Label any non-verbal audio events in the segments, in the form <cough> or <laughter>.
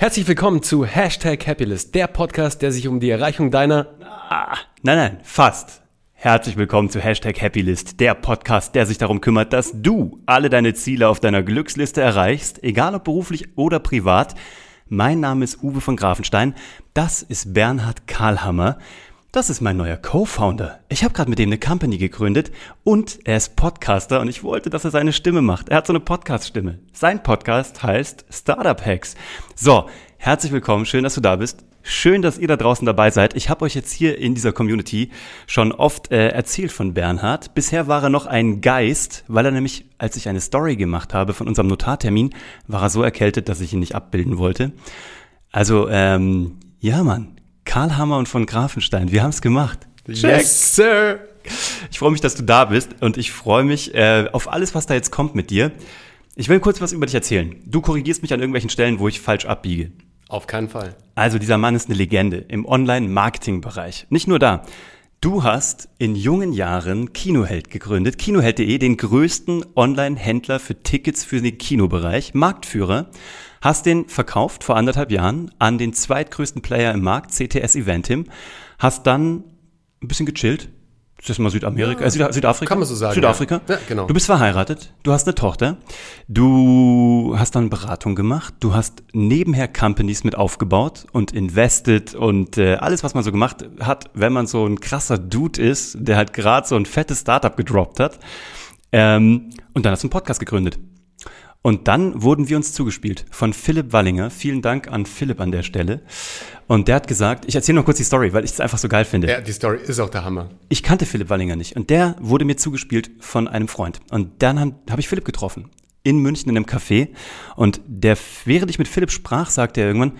Herzlich willkommen zu Hashtag Happylist, der Podcast, der sich um die Erreichung deiner... Ah, nein, nein, fast. Herzlich willkommen zu Hashtag Happylist, der Podcast, der sich darum kümmert, dass du alle deine Ziele auf deiner Glücksliste erreichst, egal ob beruflich oder privat. Mein Name ist Uwe von Grafenstein, das ist Bernhard Karlhammer. Das ist mein neuer Co-Founder. Ich habe gerade mit dem eine Company gegründet und er ist Podcaster und ich wollte, dass er seine Stimme macht. Er hat so eine Podcast-Stimme. Sein Podcast heißt Startup Hacks. So, herzlich willkommen, schön, dass du da bist. Schön, dass ihr da draußen dabei seid. Ich habe euch jetzt hier in dieser Community schon oft äh, erzählt von Bernhard. Bisher war er noch ein Geist, weil er nämlich, als ich eine Story gemacht habe von unserem Notartermin, war er so erkältet, dass ich ihn nicht abbilden wollte. Also, ähm, ja, Mann, Karl Hammer und von Grafenstein. Wir haben es gemacht. Check. Yes, Sir. Ich freue mich, dass du da bist und ich freue mich äh, auf alles, was da jetzt kommt mit dir. Ich will kurz was über dich erzählen. Du korrigierst mich an irgendwelchen Stellen, wo ich falsch abbiege. Auf keinen Fall. Also dieser Mann ist eine Legende im Online-Marketing-Bereich. Nicht nur da. Du hast in jungen Jahren Kinoheld gegründet, kinoheld.de, den größten Online-Händler für Tickets für den Kinobereich, Marktführer Hast den verkauft vor anderthalb Jahren an den zweitgrößten Player im Markt, CTS Eventim. Hast dann ein bisschen gechillt. Das ist mal Südamerika, äh, Südafrika. Kann man so sagen. Südafrika. Ja. ja, genau. Du bist verheiratet, du hast eine Tochter, du hast dann Beratung gemacht, du hast nebenher Companies mit aufgebaut und invested und äh, alles, was man so gemacht hat, wenn man so ein krasser Dude ist, der halt gerade so ein fettes Startup gedroppt hat. Ähm, und dann hast du einen Podcast gegründet. Und dann wurden wir uns zugespielt von Philipp Wallinger. Vielen Dank an Philipp an der Stelle. Und der hat gesagt, ich erzähle noch kurz die Story, weil ich es einfach so geil finde. Ja, die Story ist auch der Hammer. Ich kannte Philipp Wallinger nicht und der wurde mir zugespielt von einem Freund. Und dann habe ich Philipp getroffen in München in einem Café und der, während ich mit Philipp sprach, sagte er irgendwann,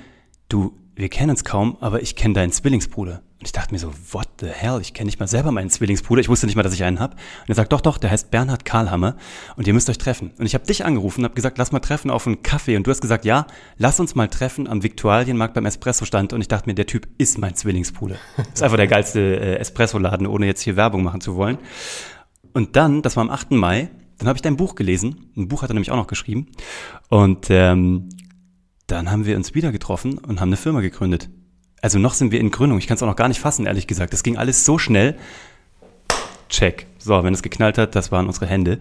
du, wir kennen uns kaum, aber ich kenne deinen Zwillingsbruder. Und ich dachte mir so, what the hell? Ich kenne nicht mal selber meinen Zwillingsbruder. Ich wusste nicht mal, dass ich einen habe. Und er sagt, doch, doch, der heißt Bernhard Karlhammer und ihr müsst euch treffen. Und ich habe dich angerufen und habe gesagt, lass mal treffen auf einen Kaffee. Und du hast gesagt, ja, lass uns mal treffen am Viktualienmarkt beim Espresso-Stand. Und ich dachte mir, der Typ ist mein Zwillingsbruder. ist einfach der geilste äh, Espresso-Laden, ohne jetzt hier Werbung machen zu wollen. Und dann, das war am 8. Mai, dann habe ich dein Buch gelesen. Ein Buch hat er nämlich auch noch geschrieben. Und ähm, dann haben wir uns wieder getroffen und haben eine Firma gegründet. Also noch sind wir in Gründung. Ich kann es auch noch gar nicht fassen, ehrlich gesagt. Das ging alles so schnell. Check. So, wenn es geknallt hat, das waren unsere Hände.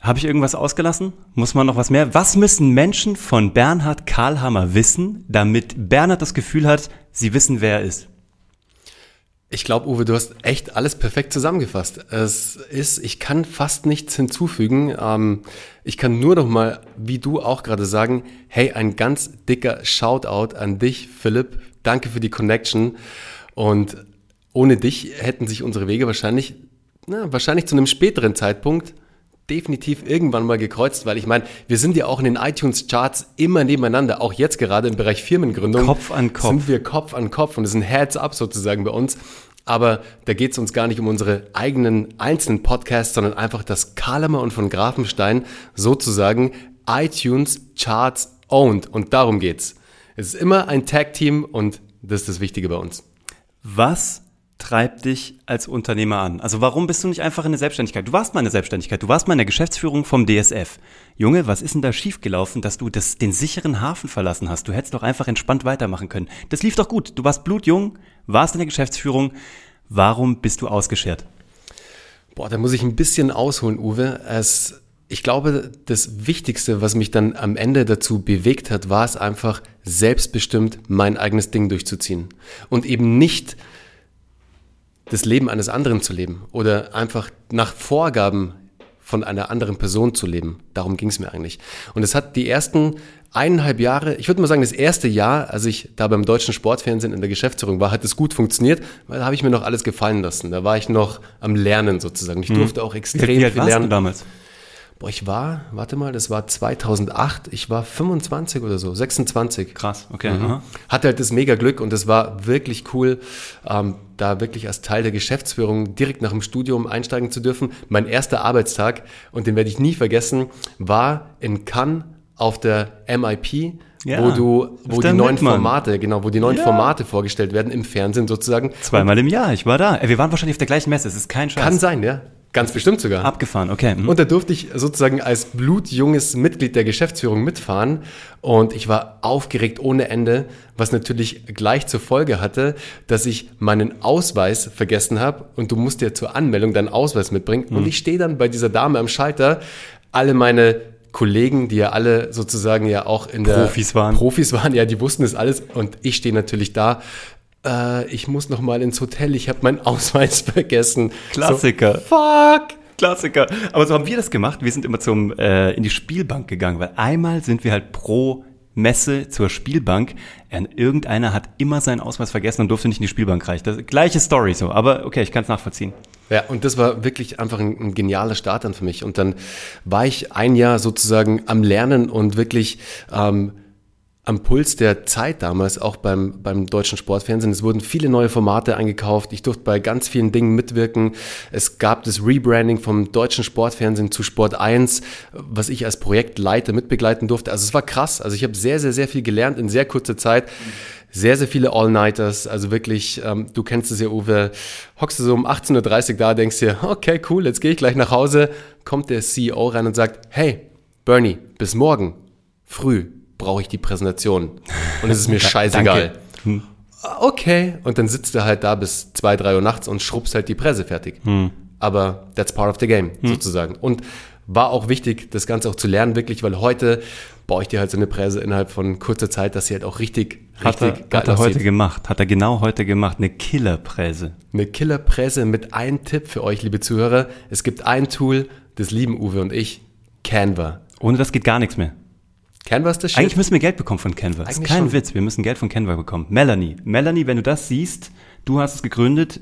Habe ich irgendwas ausgelassen? Muss man noch was mehr? Was müssen Menschen von Bernhard Karlhammer wissen, damit Bernhard das Gefühl hat, sie wissen, wer er ist? Ich glaube, Uwe, du hast echt alles perfekt zusammengefasst. Es ist, ich kann fast nichts hinzufügen. Ähm, ich kann nur noch mal, wie du auch gerade sagen, hey, ein ganz dicker Shoutout an dich, Philipp. Danke für die Connection. Und ohne dich hätten sich unsere Wege wahrscheinlich, na, wahrscheinlich zu einem späteren Zeitpunkt definitiv irgendwann mal gekreuzt, weil ich meine, wir sind ja auch in den iTunes-Charts immer nebeneinander, auch jetzt gerade im Bereich Firmengründung. Kopf an Kopf. Sind wir Kopf an Kopf und es ist ein Heads-up sozusagen bei uns. Aber da geht es uns gar nicht um unsere eigenen einzelnen Podcasts, sondern einfach das Kalemer und von Grafenstein sozusagen iTunes Charts owned. Und darum geht's. Es ist immer ein Tag-Team und das ist das Wichtige bei uns. Was treibt dich als Unternehmer an? Also warum bist du nicht einfach in der Selbstständigkeit? Du warst mal in der Selbstständigkeit, du warst mal in der Geschäftsführung vom DSF. Junge, was ist denn da schiefgelaufen, dass du das, den sicheren Hafen verlassen hast? Du hättest doch einfach entspannt weitermachen können. Das lief doch gut. Du warst blutjung, warst in der Geschäftsführung. Warum bist du ausgeschert? Boah, da muss ich ein bisschen ausholen, Uwe. Es, ich glaube, das Wichtigste, was mich dann am Ende dazu bewegt hat, war es einfach, selbstbestimmt mein eigenes Ding durchzuziehen. Und eben nicht das Leben eines anderen zu leben oder einfach nach Vorgaben von einer anderen Person zu leben. Darum ging es mir eigentlich. Und es hat die ersten eineinhalb Jahre, ich würde mal sagen, das erste Jahr, als ich da beim deutschen Sportfernsehen in der Geschäftsführung war, hat es gut funktioniert, weil da habe ich mir noch alles gefallen lassen. Da war ich noch am Lernen sozusagen. Ich mhm. durfte auch extrem Wie viel lernen. Damals? Boah, ich war, warte mal, das war 2008, ich war 25 oder so, 26. Krass, okay. Mhm. Hatte halt das mega Glück und es war wirklich cool, ähm, da wirklich als Teil der Geschäftsführung direkt nach dem Studium einsteigen zu dürfen. Mein erster Arbeitstag, und den werde ich nie vergessen, war in Cannes auf der MIP, ja, wo du, wo die neuen Mitmann. Formate, genau, wo die neuen ja. Formate vorgestellt werden im Fernsehen sozusagen. Zweimal im Jahr, ich war da. Wir waren wahrscheinlich auf der gleichen Messe, es ist kein Scheiß. Kann sein, ja. Ganz bestimmt sogar. Abgefahren, okay. Mhm. Und da durfte ich sozusagen als blutjunges Mitglied der Geschäftsführung mitfahren. Und ich war aufgeregt ohne Ende, was natürlich gleich zur Folge hatte, dass ich meinen Ausweis vergessen habe. Und du musst ja zur Anmeldung deinen Ausweis mitbringen. Und ich stehe dann bei dieser Dame am Schalter. Alle meine Kollegen, die ja alle sozusagen ja auch in der Profis waren. Profis waren, ja, die wussten das alles. Und ich stehe natürlich da. Äh, ich muss noch mal ins Hotel. Ich habe meinen Ausweis <laughs> vergessen. Klassiker. So, fuck. Klassiker. Aber so haben wir das gemacht. Wir sind immer zum äh, in die Spielbank gegangen, weil einmal sind wir halt pro Messe zur Spielbank. Und irgendeiner hat immer seinen Ausweis vergessen und durfte nicht in die Spielbank reichen. Das, gleiche Story so, aber okay, ich kann es nachvollziehen. Ja, und das war wirklich einfach ein, ein, genialer Start dann für mich. Und dann war ich ein Jahr sozusagen am Lernen und wirklich ähm, am Puls der Zeit damals, auch beim, beim deutschen Sportfernsehen. Es wurden viele neue Formate eingekauft. Ich durfte bei ganz vielen Dingen mitwirken. Es gab das Rebranding vom deutschen Sportfernsehen zu Sport 1, was ich als Projektleiter mitbegleiten durfte. Also es war krass. Also ich habe sehr, sehr, sehr viel gelernt in sehr kurzer Zeit. Sehr, sehr viele All-Nighters. Also wirklich, ähm, du kennst es ja, Uwe. Hockst du so um 18.30 Uhr da, denkst dir, <laughs> okay, cool, jetzt gehe ich gleich nach Hause. Kommt der CEO rein und sagt, hey, Bernie, bis morgen früh brauche ich die Präsentation. Und es ist mir <laughs> scheißegal. Hm. Okay. Und dann sitzt er halt da bis zwei, drei Uhr nachts und schrubbst halt die Presse fertig. Hm. Aber that's part of the game, hm. sozusagen. Und war auch wichtig, das Ganze auch zu lernen, wirklich, weil heute baue ich dir halt so eine Presse innerhalb von kurzer Zeit, dass sie halt auch richtig, hat richtig er, Hat er heute gemacht, hat er genau heute gemacht, eine Killerpresse. Eine Killerpresse mit einem Tipp für euch, liebe Zuhörer. Es gibt ein Tool, das lieben Uwe und ich, Canva. Ohne das geht gar nichts mehr. Canva ist das Shit? Eigentlich müssen wir Geld bekommen von Canva. Das ist kein schon. Witz, wir müssen Geld von Canva bekommen. Melanie, Melanie, wenn du das siehst, du hast es gegründet,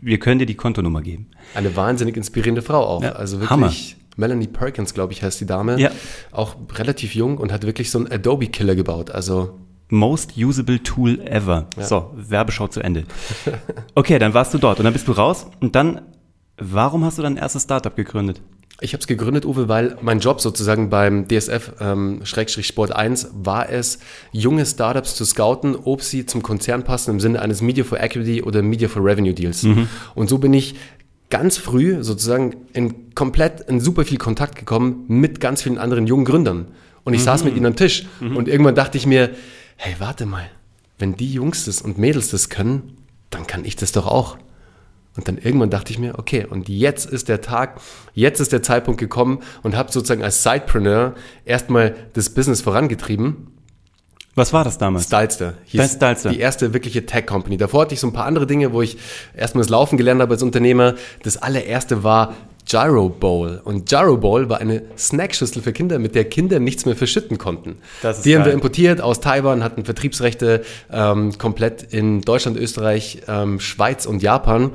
wir können dir die Kontonummer geben. Eine wahnsinnig inspirierende Frau auch. Ja, also wirklich. Hammer. Melanie Perkins, glaube ich, heißt die Dame. Ja. Auch relativ jung und hat wirklich so einen Adobe-Killer gebaut. Also Most usable tool ever. Ja. So, Werbeschau zu Ende. Okay, dann warst du dort und dann bist du raus und dann, warum hast du dein erstes Startup gegründet? Ich habe es gegründet, Uwe, weil mein Job sozusagen beim DSF ähm, Sport 1 war es, junge Startups zu scouten, ob sie zum Konzern passen im Sinne eines Media for Equity oder Media for Revenue Deals. Mhm. Und so bin ich ganz früh sozusagen in komplett in super viel Kontakt gekommen mit ganz vielen anderen jungen Gründern. Und ich mhm. saß mit ihnen am Tisch mhm. und irgendwann dachte ich mir, hey, warte mal, wenn die Jungs das und Mädels das können, dann kann ich das doch auch. Und dann irgendwann dachte ich mir, okay, und jetzt ist der Tag, jetzt ist der Zeitpunkt gekommen und habe sozusagen als Sidepreneur erstmal das Business vorangetrieben. Was war das damals? Stylester. Hieß Stylester. Die erste wirkliche Tech-Company. Davor hatte ich so ein paar andere Dinge, wo ich erstmal das Laufen gelernt habe als Unternehmer. Das allererste war Gyro Bowl. Und Gyro Bowl war eine Snackschüssel für Kinder, mit der Kinder nichts mehr verschütten konnten. Die geil. haben wir importiert aus Taiwan, hatten Vertriebsrechte ähm, komplett in Deutschland, Österreich, ähm, Schweiz und Japan.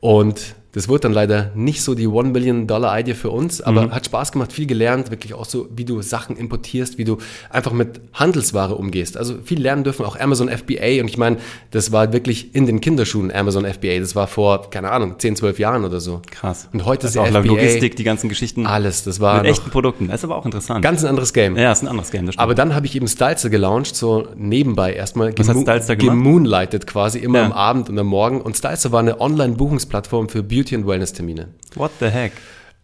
Und das wurde dann leider nicht so die One Billion Dollar Idee für uns, aber mhm. hat Spaß gemacht, viel gelernt, wirklich auch so, wie du Sachen importierst, wie du einfach mit Handelsware umgehst. Also viel lernen dürfen, auch Amazon FBA und ich meine, das war wirklich in den Kinderschuhen Amazon FBA. Das war vor, keine Ahnung, 10, 12 Jahren oder so. Krass. Und heute das ist auch FBA, Logistik, die ganzen Geschichten. Alles, das war mit echten Produkten. Das ist aber auch interessant. Ganz ein anderes Game. Ja, ist ein anderes Game. Das aber dann habe ich eben Stylester gelauncht, so nebenbei erstmal. Was hat Stylester gemacht? Gemoonlighted quasi, immer ja. am Abend und am Morgen. Und Stylester war eine Online-Buchungsplattform für Beauty- und Wellness-Termine. Termine. What the heck?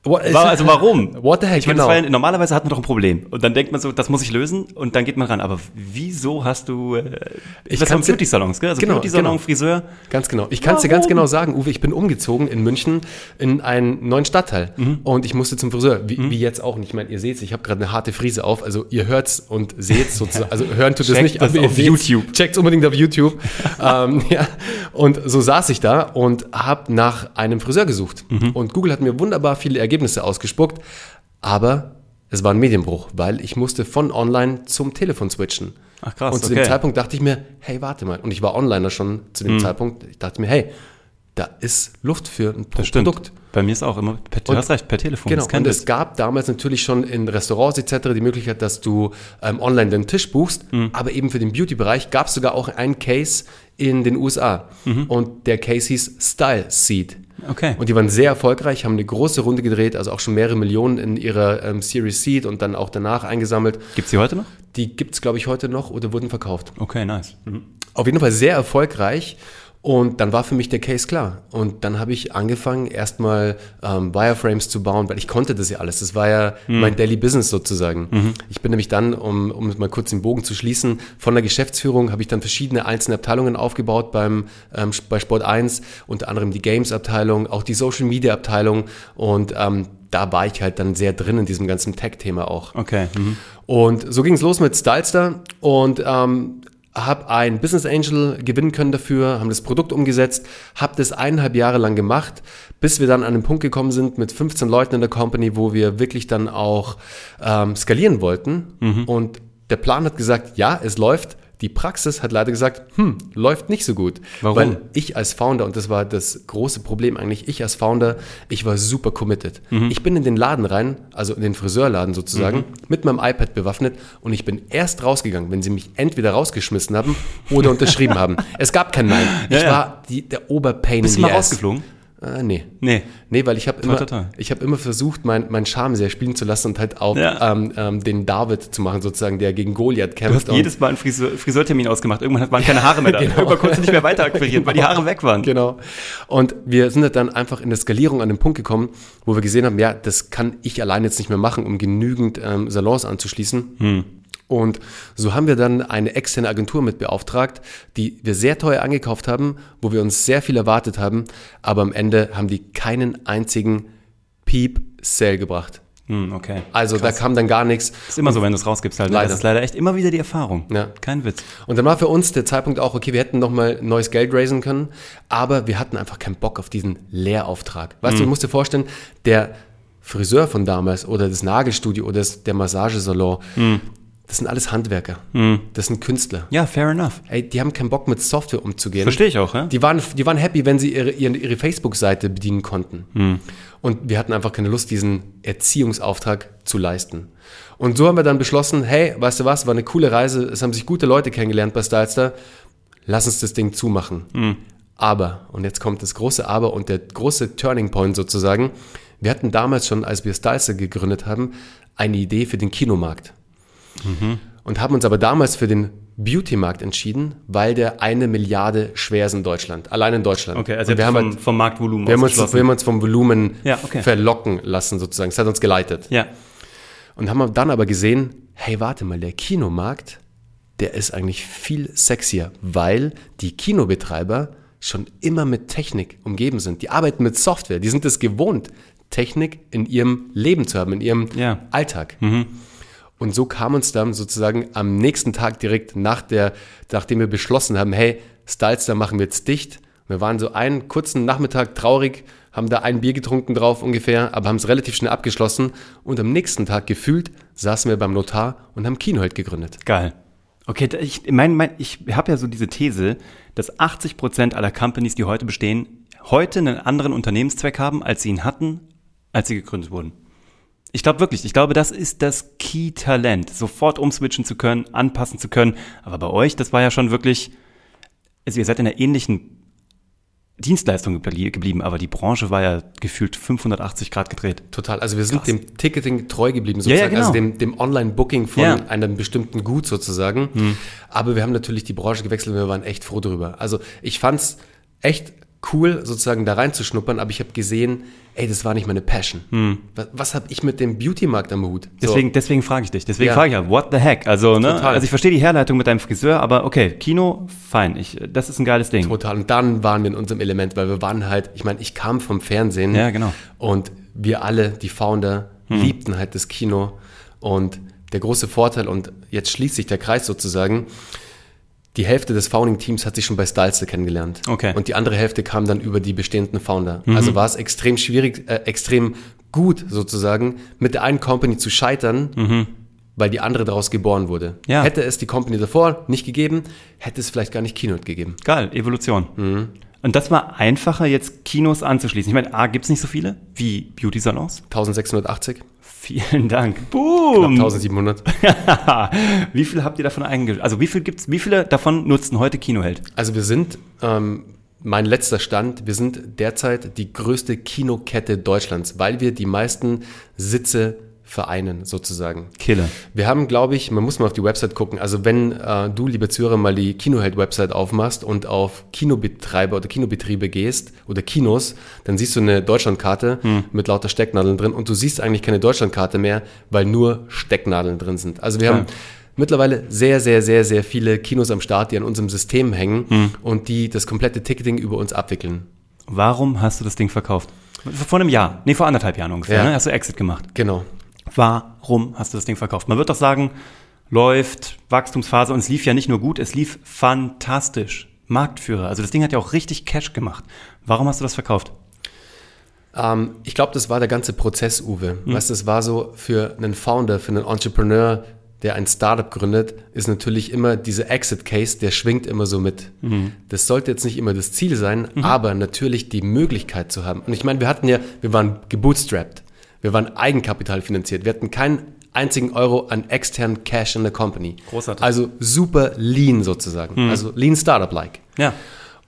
What, also warum? What the heck, ich meine, genau. ja, normalerweise hat man doch ein Problem und dann denkt man so, das muss ich lösen und dann geht man ran. Aber wieso hast du, äh, ich was haben Beauty-Salons, gell? Also genau, Beauty-Salon, genau. Friseur. Ganz genau. Ich kann es dir ganz genau sagen, Uwe, ich bin umgezogen in München in einen neuen Stadtteil mhm. und ich musste zum Friseur, wie, mhm. wie jetzt auch. Und ich meine, ihr seht ich habe gerade eine harte Frise auf, also ihr hört's und seht's sozusagen. Also hören tut es nicht, aber auf YouTube. Checkt's unbedingt auf YouTube. <laughs> ähm, ja. Und so saß ich da und habe nach einem Friseur gesucht. Mhm. Und Google hat mir wunderbar viele Ergebnisse ausgespuckt geguckt, aber es war ein Medienbruch, weil ich musste von online zum Telefon switchen. Ach krass, Und zu okay. dem Zeitpunkt dachte ich mir, hey, warte mal. Und ich war Onliner schon zu dem mhm. Zeitpunkt. Ich dachte mir, hey, da ist Luft für ein das Produkt. Stimmt. Bei mir ist auch immer, per, du hast recht, per Telefon. Genau, und es gab damals natürlich schon in Restaurants etc. die Möglichkeit, dass du ähm, online den Tisch buchst, mhm. aber eben für den Beauty-Bereich gab es sogar auch einen Case in den USA. Mhm. Und der Case hieß Style Seed. Okay. Und die waren sehr erfolgreich, haben eine große Runde gedreht, also auch schon mehrere Millionen in ihrer ähm, Series Seed und dann auch danach eingesammelt. Gibt es die heute noch? Die gibt es, glaube ich, heute noch oder wurden verkauft. Okay, nice. Mhm. Auf jeden Fall sehr erfolgreich. Und dann war für mich der Case klar. Und dann habe ich angefangen, erstmal ähm, Wireframes zu bauen, weil ich konnte das ja alles. Das war ja Mhm. mein Daily Business sozusagen. Ich bin nämlich dann, um, um mal kurz den Bogen zu schließen, von der Geschäftsführung habe ich dann verschiedene einzelne Abteilungen aufgebaut beim, ähm, bei Sport 1, unter anderem die Games-Abteilung, auch die Social-Media-Abteilung. Und ähm, da war ich halt dann sehr drin in diesem ganzen Tech-Thema auch. Okay. Mhm. Und so ging es los mit Stylestar und ähm, habe ein Business Angel gewinnen können dafür, haben das Produkt umgesetzt, habe das eineinhalb Jahre lang gemacht, bis wir dann an den Punkt gekommen sind mit 15 Leuten in der Company, wo wir wirklich dann auch ähm, skalieren wollten. Und der Plan hat gesagt, ja, es läuft. Die Praxis hat leider gesagt, hm, läuft nicht so gut. Warum? Weil ich als Founder, und das war das große Problem eigentlich, ich als Founder, ich war super committed. Ich bin in den Laden rein, also in den Friseurladen sozusagen, mit meinem iPad bewaffnet und ich bin erst rausgegangen, wenn sie mich entweder rausgeschmissen haben oder unterschrieben haben. <laughs> Es gab kein Nein. Ich Ja, ja. war die, der Oberpain Bist in mal the ass. rausgeflogen? Äh, nee. Nee. Nee, weil ich habe immer, ich hab immer versucht, mein, mein Charme sehr spielen zu lassen und halt auch Ja. ähm, ähm, den David zu machen, sozusagen, der gegen Goliath Du kämpft. hast und- jedes Mal einen Friseur, Friseurtermin ausgemacht. Irgendwann waren keine Haare mehr da. <laughs> Genau. Irgendwann konntest du nicht mehr weiter akquirieren, weil die Haare weg waren. Genau. Und wir sind halt dann einfach in der Skalierung an den Punkt gekommen, wo wir gesehen haben, ja, das kann ich allein jetzt nicht mehr machen, um genügend ähm, Salons anzuschließen. Und so haben wir dann eine externe Agentur mit beauftragt, die wir sehr teuer angekauft haben, wo wir uns sehr viel erwartet haben, aber am Ende haben die keinen einzigen Peep-Sale gebracht. Hm, okay. Also da kam dann gar nichts. ist immer so, wenn du es rausgibst halt. Leider. Das ist leider echt immer wieder die Erfahrung. Ja. Kein Witz. Und dann war für uns der Zeitpunkt auch, okay, wir hätten nochmal neues Geld raisen können, aber wir hatten einfach keinen Bock auf diesen Lehrauftrag. Weißt du, du musst dir vorstellen, der Friseur von damals oder das Nagelstudio oder das, der Massagesalon, das sind alles Handwerker. Das sind Künstler. Ja, fair enough. Ey, die haben keinen Bock mit Software umzugehen. Verstehe ich auch, ja? Die waren, die waren happy, wenn sie ihre, ihre, ihre Facebook-Seite bedienen konnten. Hm. Und wir hatten einfach keine Lust, diesen Erziehungsauftrag zu leisten. Und so haben wir dann beschlossen, hey, weißt du was, war eine coole Reise, es haben sich gute Leute kennengelernt bei Stylestar, lass uns das Ding zumachen. Hm. Aber, und jetzt kommt das große Aber und der große Turning Point sozusagen, wir hatten damals schon, als wir Stylestar gegründet haben, eine Idee für den Kinomarkt und haben uns aber damals für den Beauty-Markt entschieden, weil der eine Milliarde schwer ist in Deutschland, allein in Deutschland. Okay, also wir haben, vom, halt, vom Marktvolumen wir, haben uns, wir haben uns vom Volumen Ja, okay. verlocken lassen sozusagen. Das hat uns geleitet. ja. Und haben dann aber gesehen, hey, warte mal, der Kinomarkt, der ist eigentlich viel sexier, weil die Kinobetreiber schon immer mit Technik umgeben sind. Die arbeiten mit Software, die sind es gewohnt, Technik in ihrem Leben zu haben, in ihrem Ja. Alltag. Und so kam uns dann sozusagen am nächsten Tag direkt nach der, nachdem wir beschlossen haben, hey, Stylestar machen wir jetzt dicht. Wir waren so einen kurzen Nachmittag traurig, haben da ein Bier getrunken drauf ungefähr, aber haben es relativ schnell abgeschlossen. Und am nächsten Tag gefühlt saßen wir beim Notar und haben Kino halt gegründet. Geil. Okay, da- ich mein, mein, ich habe ja so diese These, dass 80 Prozent aller Companies, die heute bestehen, heute einen anderen Unternehmenszweck haben, als sie ihn hatten, als sie gegründet wurden. Ich glaube wirklich, ich glaube, das ist das Key-Talent, sofort umswitchen zu können, anpassen zu können. Aber bei euch, das war ja schon wirklich, also ihr seid in einer ähnlichen Dienstleistung geblie- geblieben, aber die Branche war ja gefühlt 580 Grad gedreht. Total. Also wir sind Krass. dem Ticketing treu geblieben, Ja, ja, sozusagen. genau. Also dem, dem Online-Booking von Ja. einem bestimmten Gut sozusagen. Aber wir haben natürlich die Branche gewechselt und wir waren echt froh drüber. Also ich fand's echt cool, sozusagen da reinzuschnuppern, aber ich habe gesehen, ey, das war nicht meine Passion. Was, was habe ich mit dem Beauty-Markt am Hut? So. Deswegen, deswegen frage ich dich. Deswegen Ja. frage ich ja, what the heck? Also, ne? Total. Also ich verstehe die Herleitung mit deinem Friseur, aber okay, Kino, fein. Ich, das ist ein geiles Ding. Total. Und dann waren wir in unserem Element, weil wir waren halt, ich meine, ich kam vom Fernsehen. Ja, genau. Und wir alle, die Founder, liebten halt das Kino. Und der große Vorteil, und jetzt schließt sich der Kreis sozusagen, die Hälfte des Founding-Teams hat sich schon bei Stylester kennengelernt. Okay. Und die andere Hälfte kam dann über die bestehenden Founder. Also war es extrem schwierig, äh, extrem gut sozusagen, mit der einen Company zu scheitern, weil die andere daraus geboren wurde. Ja. Hätte es die Company davor nicht gegeben, hätte es vielleicht gar nicht Keynote gegeben. Geil, Evolution. Mhm. Und das war einfacher, jetzt Kinos anzuschließen. Ich meine, A, gibt's nicht so viele wie Beauty-Salons. 1680, Vielen Dank. knapp Boom! 1700. <laughs> wie viel habt ihr davon eingestellt? Also wie viel gibt's, wie viele davon nutzen heute Kinoheld? Also wir sind, ähm, mein letzter Stand, wir sind derzeit die größte Kinokette Deutschlands, weil wir die meisten Sitze vereinen, sozusagen. Killer. Wir haben, glaube ich, man muss mal auf die Website gucken. Also wenn äh, du, liebe Zuhörer, mal die Kinoheld-Website aufmachst und auf Kinobetreiber oder Kinobetriebe gehst oder Kinos, dann siehst du eine Deutschlandkarte Hm. mit lauter Stecknadeln drin und du siehst eigentlich keine Deutschlandkarte mehr, weil nur Stecknadeln drin sind. Also wir Ja. haben mittlerweile sehr, sehr, sehr, sehr viele Kinos am Start, die an unserem System hängen Hm. und die das komplette Ticketing über uns abwickeln. Warum hast du das Ding verkauft? Vor einem Jahr. Nee, vor anderthalb Jahren ungefähr. Ja. Ne? Hast du Exit gemacht. Genau. Warum hast du das Ding verkauft? Man wird doch sagen, läuft, Wachstumsphase und es lief ja nicht nur gut, es lief fantastisch. Marktführer. Also das Ding hat ja auch richtig Cash gemacht. Warum hast du das verkauft? Ähm, ich glaube, das war der ganze Prozess, Uwe. Weißt du, es war so für einen Founder, für einen Entrepreneur, der ein Startup gründet, ist natürlich immer dieser Exit Case, der schwingt immer so mit. Das sollte jetzt nicht immer das Ziel sein, aber natürlich die Möglichkeit zu haben. Und ich meine, wir hatten ja, wir waren gebootstrapped. Wir waren Eigenkapital finanziert. Wir hatten keinen einzigen Euro an externen Cash in der Company. Großartig. Also super lean sozusagen. Also lean Startup-like. Ja.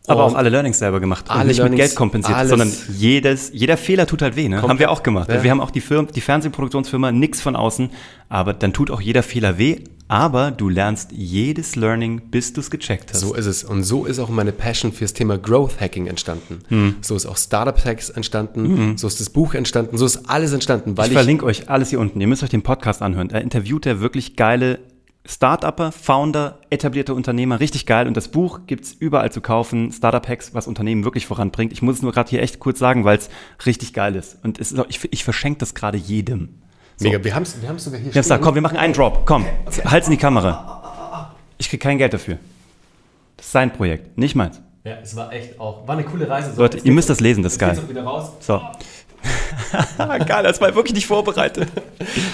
Aber auch alle Learnings selber gemacht. alle und nicht Learnings, mit Geld kompensiert, sondern jedes, jeder Fehler tut halt weh. Ne? Haben wir auch gemacht. Ja. Wir haben auch die, Firma, die Fernsehproduktionsfirma, nix von außen. Aber dann tut auch jeder Fehler weh. Aber du lernst jedes Learning, bis du es gecheckt hast. So ist es. Und so ist auch meine Passion fürs Thema Growth Hacking entstanden. Hm. So ist auch Startup Hacks entstanden. So ist das Buch entstanden. So ist alles entstanden, weil ich ich, verlinke euch alles hier unten. Ihr müsst euch den Podcast anhören. Da interviewt er wirklich geile Start-Upper, Founder, etablierte Unternehmer. Richtig geil. Und das Buch gibt's überall zu kaufen. Startup Hacks, was Unternehmen wirklich voranbringt. Ich muss es nur gerade hier echt kurz sagen, weil es richtig geil ist. Und ist auch, ich, ich verschenke das gerade jedem. mega. Wir haben es wir haben's sogar hier Ich hab's gesagt, komm, wir machen einen Drop. Komm, halt's in die Kamera. Ich krieg kein Geld dafür. Das ist sein Projekt, nicht meins. Ja, es war echt auch, war eine coole Reise. So, Leute, ihr müsst das lesen, das ist geil. wieder raus. So. <laughs> geil, das war wirklich nicht vorbereitet.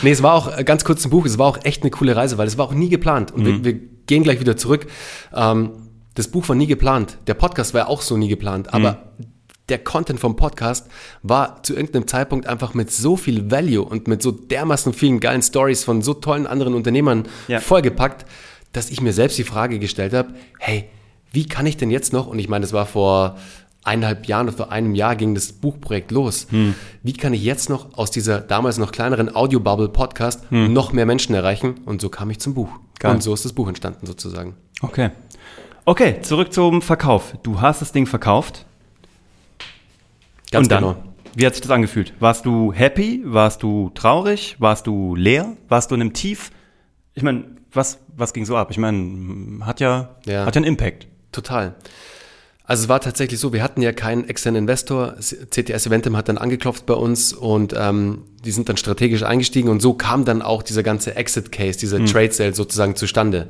Nee, es war auch äh, ganz kurz ein Buch, es war auch echt eine coole Reise, weil es war auch nie geplant. Und Mhm. wir, wir gehen gleich wieder zurück. Ähm, das Buch war nie geplant. Der Podcast war auch so nie geplant. Aber Mhm. der Content vom Podcast war zu irgendeinem Zeitpunkt einfach mit so viel Value und mit so dermaßen vielen geilen Stories von so tollen anderen Unternehmern Ja. vollgepackt, dass ich mir selbst die Frage gestellt habe, hey, wie kann ich denn jetzt noch, und ich meine, das war vor eineinhalb Jahren oder vor einem Jahr ging das Buchprojekt los. Hm. Wie kann ich jetzt noch aus dieser damals noch kleineren Audio-Bubble-Podcast noch mehr Menschen erreichen? Und so kam ich zum Buch. Hm. Geil. Und so ist das Buch entstanden sozusagen. Okay. Okay, zurück zum Verkauf. Du hast das Ding verkauft. Ganz und dann, genau. wie hat sich das angefühlt? Warst du happy? Warst du traurig? Warst du leer? Warst du in einem Tief? Ich meine, was, was ging so ab? Ich meine, hat ja, Ja. hat ja einen Impact. Total. Also es war tatsächlich so, wir hatten ja keinen externen Investor. CTS Eventim hat dann angeklopft bei uns und ähm, die sind dann strategisch eingestiegen und so kam dann auch dieser ganze Exit Case, dieser Trade Sale sozusagen zustande.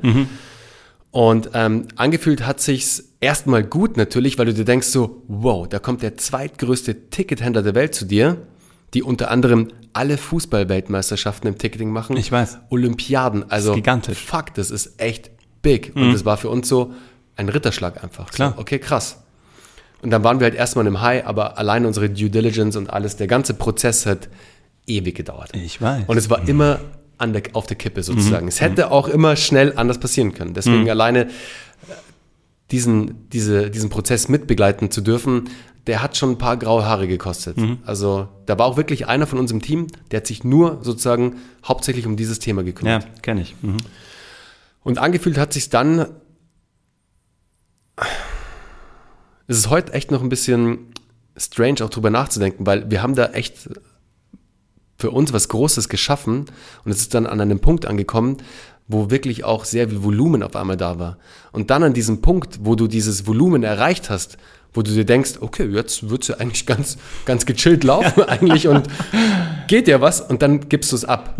Und ähm, angefühlt hat sich's erstmal gut natürlich, weil du dir denkst so, wow, da kommt der zweitgrößte Tickethändler der Welt zu dir, die unter anderem alle Fußball-Weltmeisterschaften im Ticketing machen. Ich weiß. Olympiaden, also gigantisch. Fuck, das ist echt big. Und das war für uns so ein Ritterschlag einfach. Klar. So, okay, krass. Und dann waren wir halt erstmal im High, aber allein unsere Due Diligence und alles, der ganze Prozess hat ewig gedauert. Ich weiß. Und es war immer an der, auf der Kippe sozusagen. Es hätte auch immer schnell anders passieren können. Deswegen alleine äh, diesen, diese, diesen Prozess mitbegleiten zu dürfen, der hat schon ein paar graue Haare gekostet. Also da war auch wirklich einer von unserem Team, der hat sich nur sozusagen hauptsächlich um dieses Thema gekümmert. Ja, kenne ich. Mhm. Und angefühlt hat sich dann. Es ist heute echt noch ein bisschen strange, auch drüber nachzudenken, weil wir haben da echt für uns was Großes geschaffen und es ist dann an einem Punkt angekommen, wo wirklich auch sehr viel Volumen auf einmal da war. Und dann an diesem Punkt, wo du dieses Volumen erreicht hast, wo du dir denkst, okay, jetzt wird's ja eigentlich ganz, ganz gechillt laufen <laughs> eigentlich und geht ja was und dann gibst du es ab.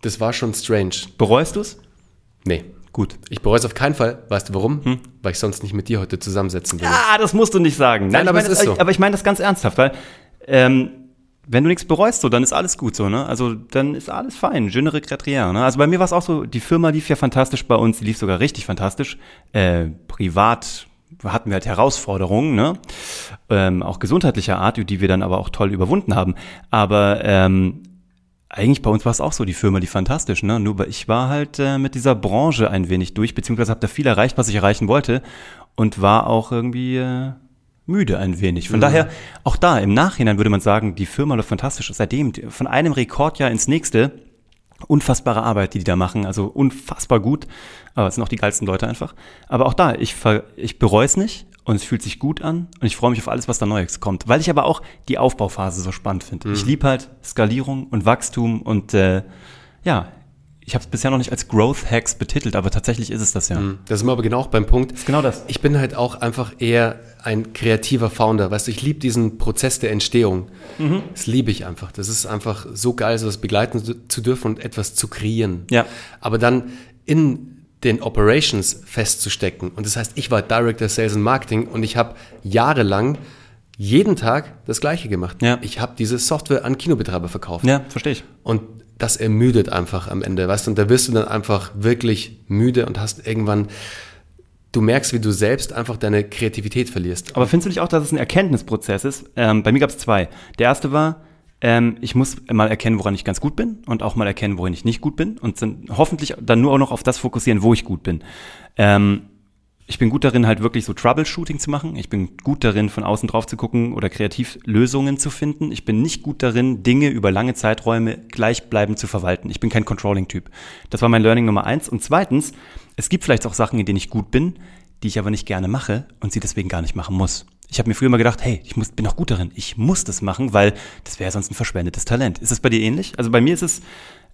Das war schon strange. Bereust du es? Nee. Gut. Ich bereue es auf keinen Fall. Weißt du warum? Weil ich sonst nicht mit dir heute zusammensetzen würde. Ah, das musst du nicht sagen. Nein, ich aber meine es ist so. Aber ich meine das ganz ernsthaft, weil ähm, wenn du nichts bereust, so, dann ist alles gut so, ne? Also dann ist alles fein. Je ne regrette rien, ne? Also bei mir war es auch so, die Firma lief ja fantastisch bei uns, die lief sogar richtig fantastisch. Äh, privat hatten wir halt Herausforderungen, ne? Ähm, auch gesundheitlicher Art, die wir dann aber auch toll überwunden haben. Aber ähm, eigentlich bei uns war es auch so, die Firma, die fantastisch, ne? Nur ich war halt äh, mit dieser Branche ein wenig durch, beziehungsweise habe da viel erreicht, was ich erreichen wollte und war auch irgendwie, äh, müde ein wenig. Von daher, auch da, im Nachhinein würde man sagen, die Firma läuft fantastisch. Seitdem, von einem Rekordjahr ins nächste, unfassbare Arbeit, die die da machen. Also unfassbar gut. Aber es sind auch die geilsten Leute einfach. Aber auch da, ich, ich bereue es nicht und es fühlt sich gut an und ich freue mich auf alles, was da Neues kommt. Weil ich aber auch die Aufbauphase so spannend finde. Ich liebe halt Skalierung und Wachstum und äh, ja, ich habe es bisher noch nicht als Growth Hacks betitelt, aber tatsächlich ist es das ja. Da sind wir aber genau auch beim Punkt. ist genau das. Ich bin halt auch einfach eher ein kreativer Founder. Weißt du, ich liebe diesen Prozess der Entstehung. Mhm. Das liebe ich einfach. Das ist einfach so geil, sowas begleiten zu- zu dürfen und etwas zu kreieren. Ja. Aber dann in den Operations festzustecken. Und das heißt, ich war Director Sales and Marketing und ich habe jahrelang jeden Tag das Gleiche gemacht. Ja. Ich habe diese Software an Kinobetreiber verkauft. Ja, verstehe ich. Und das ermüdet einfach am Ende, weißt du? Und da wirst du dann einfach wirklich müde und hast irgendwann, du merkst, wie du selbst einfach deine Kreativität verlierst. Aber findest du nicht auch, dass es ein Erkenntnisprozess ist? Ähm, bei mir gab es zwei. Der erste war, ähm, ich muss mal erkennen, woran ich ganz gut bin und auch mal erkennen, worin ich nicht gut bin und dann hoffentlich dann nur auch noch auf das fokussieren, wo ich gut bin. Ähm, ich bin gut darin, halt wirklich so Troubleshooting zu machen. Ich bin gut darin, von außen drauf zu gucken oder kreativ Lösungen zu finden. Ich bin nicht gut darin, Dinge über lange Zeiträume gleichbleibend zu verwalten. Ich bin kein Controlling-Typ. Das war mein Learning Nummer eins. Und zweitens, es gibt vielleicht auch Sachen, in denen ich gut bin, die ich aber nicht gerne mache und sie deswegen gar nicht machen muss. Ich habe mir früher immer gedacht, hey, ich muss, bin doch gut darin, ich muss das machen, weil das wäre sonst ein verschwendetes Talent. Ist das bei dir ähnlich? Also bei mir ist es,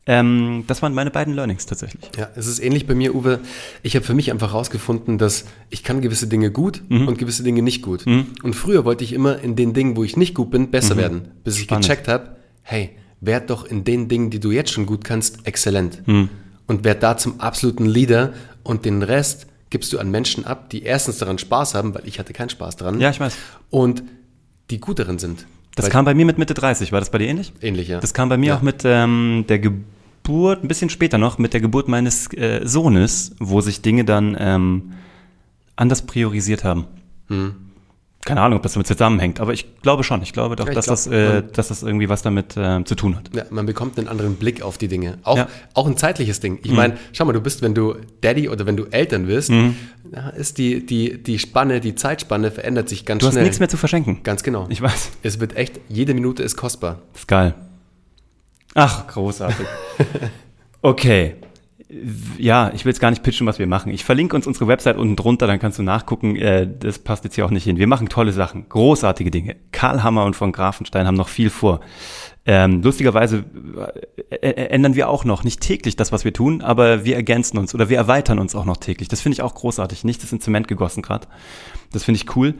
ähm, das waren meine beiden Learnings tatsächlich. Ja, es ist ähnlich bei mir, Uwe. Ich habe für mich einfach herausgefunden, dass ich kann gewisse Dinge gut und gewisse Dinge nicht gut. Und früher wollte ich immer in den Dingen, wo ich nicht gut bin, besser werden, bis ich Spannend. gecheckt habe, hey, werd doch in den Dingen, die du jetzt schon gut kannst, exzellent. Und werd da zum absoluten Leader und den Rest gibst du an Menschen ab, die erstens daran Spaß haben, weil ich hatte keinen Spaß dran. Ja, ich weiß. Und die gut darin sind. Das Weil- kam bei mir mit Mitte 30. War das bei dir ähnlich? ähnlich, ja. Das kam bei mir Ja. auch mit ähm, der Geburt, ein bisschen später noch, mit der Geburt meines äh, Sohnes, wo sich Dinge dann ähm, anders priorisiert haben. Hm. Keine Ahnung, ob das damit zusammenhängt, aber ich glaube schon. Ich glaube doch, Ja, ich dass, glaub, das, äh, dass das irgendwie was damit äh, zu tun hat. Ja, man bekommt einen anderen Blick auf die Dinge. Auch, Ja. Mhm. auch ein zeitliches Ding. Ich meine, schau mal, du bist, wenn du Daddy oder wenn du Eltern wirst, da ist die, die, die Spanne, die Zeitspanne verändert sich ganz Du hast schnell. nichts mehr zu verschenken. Ganz genau. Ich weiß. Es wird echt, jede Minute ist kostbar. Das ist geil. Ach, großartig. <laughs> Okay. Ja, ich will jetzt gar nicht pitchen, was wir machen. Ich verlinke uns unsere Website unten drunter, dann kannst du nachgucken. Äh, das passt jetzt hier auch nicht hin. Wir machen tolle Sachen, großartige Dinge. Karl Hammer und von Grafenstein haben noch viel vor. Ähm, lustigerweise äh, äh, ändern wir auch noch, nicht täglich das, was wir tun, aber wir ergänzen uns oder wir erweitern uns auch noch täglich. Das finde ich auch großartig. Nichts ist in Zement gegossen gerade. Das finde ich cool.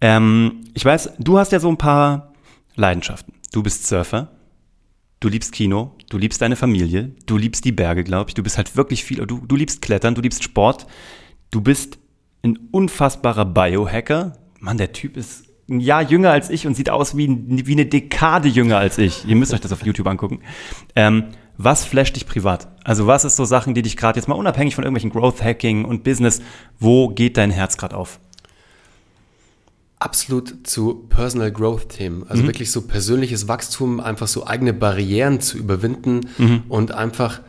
Ähm, ich weiß, du hast ja so ein paar Leidenschaften. Du bist Surfer, Du liebst Kino, du liebst deine Familie, du liebst die Berge, glaube ich. Du bist halt wirklich viel, du, du liebst Klettern, du liebst Sport. Du bist ein unfassbarer Biohacker. Mann, der Typ ist ein Jahr jünger als ich und sieht aus wie, wie eine Dekade jünger als ich. Ihr müsst euch das auf YouTube angucken. Ähm, was flasht dich privat? Also was ist so Sachen, die dich gerade jetzt mal unabhängig von irgendwelchen Growth Hacking und Business, wo geht dein Herz gerade auf? Absolut zu Personal Growth Themen. Also wirklich so persönliches Wachstum, einfach so eigene Barrieren zu überwinden und einfach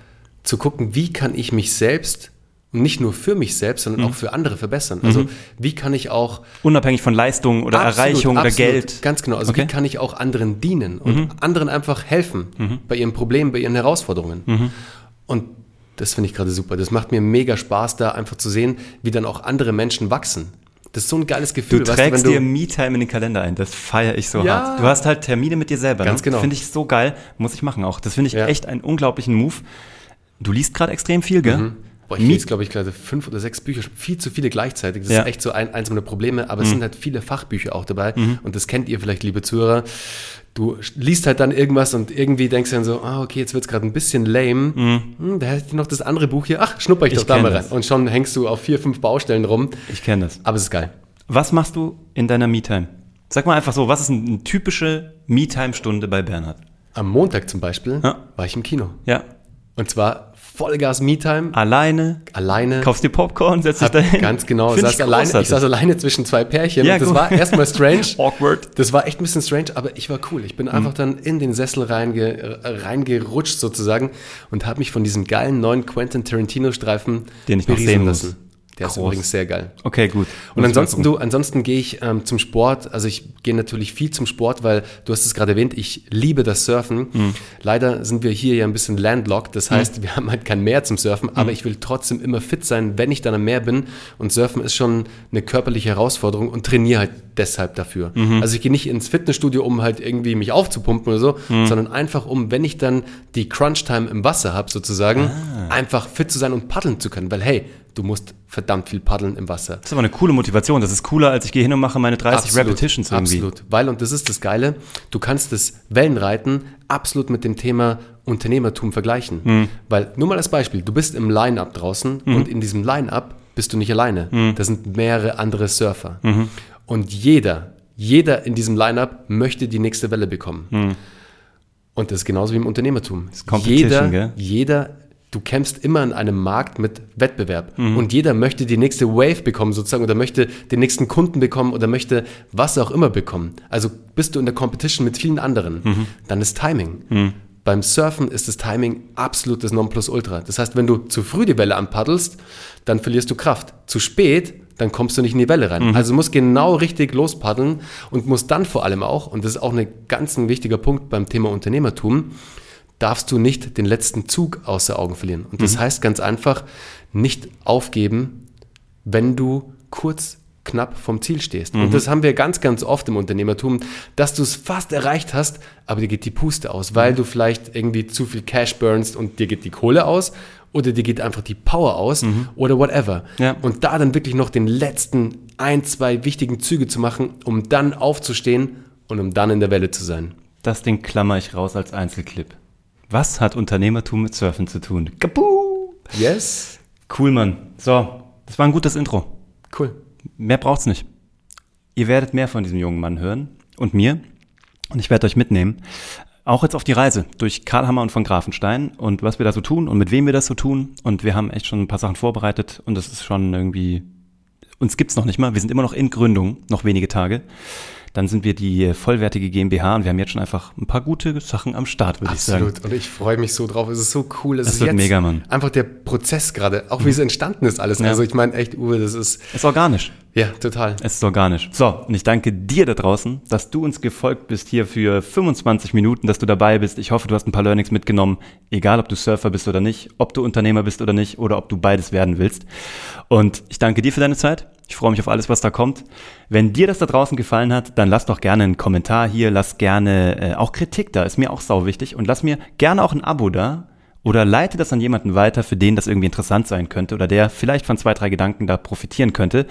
zu gucken, wie kann ich mich selbst nicht nur für mich selbst, sondern auch für andere verbessern. Also wie kann ich auch Unabhängig von Leistung oder Absolut, Erreichung oder absolut. Geld. Ganz genau. Also Okay. Mhm. wie kann ich auch anderen dienen und anderen einfach helfen bei ihren Problemen, bei ihren Herausforderungen. Mhm. Und das finde ich gerade super. Das macht mir mega Spaß, da einfach zu sehen, wie dann auch andere Menschen wachsen. Das ist so ein geiles Du Gefühl. trägst wenn dir Me-Time in den Kalender ein. Das feiere ich so Ja. hart. Du hast halt Termine mit dir selber. Ganz ne? genau. Finde ich so geil. Muss ich machen auch. Das finde ich Ja. echt einen unglaublichen Move. Du liest gerade extrem viel, gell? Boah, ich lese, glaube ich, gerade fünf oder sechs Bücher, viel zu viele gleichzeitig. Das Ja. ist echt so ein, eins meiner Probleme, aber Mhm. es sind halt viele Fachbücher auch dabei und das kennt ihr vielleicht, liebe Zuhörer. Du liest halt dann irgendwas und irgendwie denkst du dann so, ah, okay, jetzt wird es gerade ein bisschen lame. Hm, da hätte ich noch das andere Buch hier. Ach, schnupper ich, Mhm. Ich doch da mal rein. Und schon hängst du auf vier, fünf Baustellen rum. Ich kenne das. Aber es ist geil. Was machst du in deiner Me-Time? Sag mal einfach so, was ist eine, eine typische Me-Time-Stunde bei Bernhard? Am Montag zum Beispiel Ja. war ich im Kino. Ja. Und zwar Vollgas Me-Time, Alleine, alleine. kaufst dir Popcorn, setzt dich dahin. Ganz genau. Find Saß alleine, ich saß alleine zwischen zwei Pärchen Ja, und das gut. war erstmal strange. <laughs> Awkward. Das war echt ein bisschen strange, aber ich war cool. Ich bin einfach Mhm. dann in den Sessel reinge, äh, reingerutscht sozusagen und habe mich von diesem geilen neuen Quentin Tarantino-Streifen Den ich noch sehen muss. Der ist Groß. übrigens sehr geil. Okay, gut. Und Muss ansonsten, du, ansonsten gehe ich ähm, zum Sport. Also ich gehe natürlich viel zum Sport, weil du hast es gerade erwähnt, ich liebe das Surfen. Mhm. Leider sind wir hier ja ein bisschen landlocked. Das heißt, wir haben halt kein Meer zum Surfen, Mhm. aber ich will trotzdem immer fit sein, wenn ich dann am Meer bin. Und Surfen ist schon eine körperliche Herausforderung und trainiere halt deshalb dafür. Mhm. Also ich gehe nicht ins Fitnessstudio, um halt irgendwie mich aufzupumpen oder so, Mhm. sondern einfach um, wenn ich dann die Crunch-Time im Wasser habe, sozusagen, Ah. einfach fit zu sein und paddeln zu können. Weil hey, du musst verdammt viel paddeln im Wasser. Das ist aber eine coole Motivation. Das ist cooler, als ich gehe hin und mache meine 30 Absolut, Repetitions irgendwie. Absolut, weil, und das ist das Geile, du kannst das Wellenreiten absolut mit dem Thema Unternehmertum vergleichen. Hm. Weil, nur mal als Beispiel, du bist im Line-Up draußen und in diesem Line-Up bist du nicht alleine. Hm. Da sind mehrere andere Surfer. Und jeder, jeder in diesem Line-Up möchte die nächste Welle bekommen. Und das ist genauso wie im Unternehmertum. Hm. Competition, jeder, gell? jeder, du kämpfst immer in einem Markt mit Wettbewerb. Mhm. Und jeder möchte die nächste Wave bekommen, sozusagen, oder möchte den nächsten Kunden bekommen oder möchte was auch immer bekommen. Also bist du in der Competition mit vielen anderen, Mhm. dann ist Timing. Beim Surfen ist das Timing absolut das Nonplusultra. Das heißt, wenn du zu früh die Welle anpaddelst, dann verlierst du Kraft. Zu spät, dann kommst du nicht in die Welle rein. Also du musst genau richtig lospaddeln und musst dann vor allem auch, und das ist auch ein ganz ein wichtiger Punkt beim Thema Unternehmertum, darfst du nicht den letzten Zug außer Augen verlieren. Und das heißt ganz einfach, nicht aufgeben, wenn du kurz knapp vom Ziel stehst. Und das haben wir ganz, ganz oft im Unternehmertum, dass du es fast erreicht hast, aber dir geht die Puste aus, weil du vielleicht irgendwie zu viel Cash burnst und dir geht die Kohle aus oder dir geht einfach die Power aus oder whatever. Ja. Und da dann wirklich noch den letzten ein, zwei wichtigen Züge zu machen, um dann aufzustehen und um dann in der Welle zu sein. Das Ding klammer ich raus als Einzelclip. Was hat Unternehmertum mit Surfen zu tun? Kapu! Yes. Cool, Mann. So, das war ein gutes Intro. Cool. Mehr braucht's nicht. Ihr werdet mehr von diesem jungen Mann hören und mir. Und ich werde euch mitnehmen. Auch jetzt auf die Reise durch Karlhammer und von Grafenstein und was wir da so tun und mit wem wir das so tun. Und wir haben echt schon ein paar Sachen vorbereitet und das ist schon irgendwie, uns gibt's noch nicht mal. Wir sind immer noch in Gründung, noch wenige Tage. Dann sind wir die vollwertige GmbH und wir haben jetzt schon einfach ein paar gute Sachen am Start, würde ich sagen. Absolut. Und ich freue mich so drauf. Es ist so cool. Es Das ist wird jetzt mega, Mann. Einfach der Prozess gerade, auch wie es entstanden ist alles. Ja. Also ich meine echt, Uwe, das ist, Es ist organisch. Ja, total. Es ist organisch. So, und ich danke dir da draußen, dass du uns gefolgt bist hier für 25 Minuten, dass du dabei bist. Ich hoffe, du hast ein paar Learnings mitgenommen, egal ob du Surfer bist oder nicht, ob du Unternehmer bist oder nicht oder ob du beides werden willst. Und ich danke dir für deine Zeit. Ich freue mich auf alles, was da kommt. Wenn dir das da draußen gefallen hat, dann lass doch gerne einen Kommentar hier, lass gerne äh, auch Kritik da, ist mir auch sau wichtig und lass mir gerne auch ein Abo da. Oder leite das an jemanden weiter, für den das irgendwie interessant sein könnte oder der vielleicht von zwei, drei Gedanken da profitieren könnte.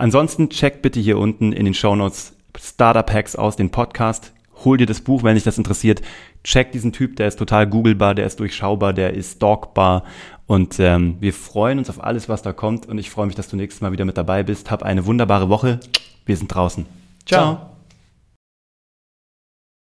Ansonsten check bitte hier unten in den Shownotes Startup Hacks aus, den Podcast. Hol dir das Buch, wenn dich das interessiert. Check diesen Typ, der ist total googlebar, der ist durchschaubar, der ist stalkbar. Und ähm, wir freuen uns auf alles, was da kommt. Und ich freue mich, dass du nächstes Mal wieder mit dabei bist. Hab eine wunderbare Woche. Wir sind draußen. Ciao. Ciao.